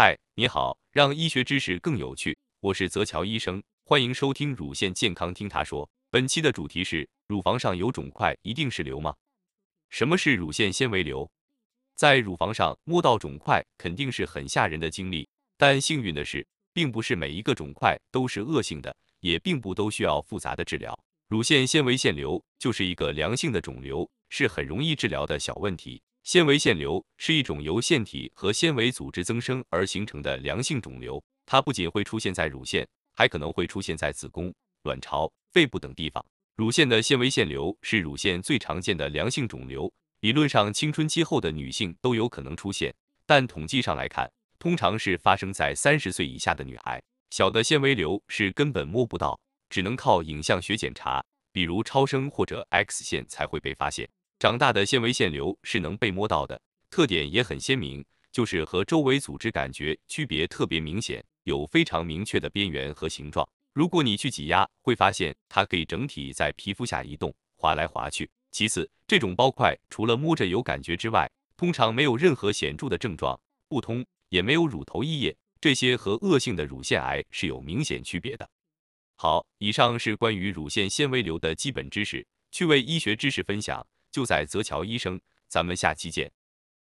嗨，你好，让医学知识更有趣，我是泽乔医生，欢迎收听乳腺健康听他说。本期的主题是：乳房上有肿块一定是瘤吗？什么是乳腺纤维瘤？在乳房上摸到肿块肯定是很吓人的经历，但幸运的是，并不是每一个肿块都是恶性的，也并不都需要复杂的治疗。乳腺纤维腺瘤就是一个良性的肿瘤，是很容易治疗的小问题。纤维腺瘤是一种由腺体和纤维组织增生而形成的良性肿瘤，它不仅会出现在乳腺，还可能会出现在子宫、卵巢、肺部等地方。乳腺的纤维腺瘤是乳腺最常见的良性肿瘤，理论上青春期后的女性都有可能出现，但统计上来看，通常是发生在三十岁以下的女孩。小的纤维瘤是根本摸不到，只能靠影像学检查，比如超声或者 X 线才会被发现。长大的纤维腺瘤是能被摸到的，特点也很鲜明，就是和周围组织感觉区别特别明显，有非常明确的边缘和形状。如果你去挤压，会发现它可以整体在皮肤下移动，滑来滑去。其次，这种包块除了摸着有感觉之外，通常没有任何显著的症状，不通，也没有乳头溢液，这些和恶性的乳腺癌是有明显区别的。好，以上是关于乳腺纤维瘤的基本知识，趣味医学知识分享。就在泽桥医生，咱们下期见。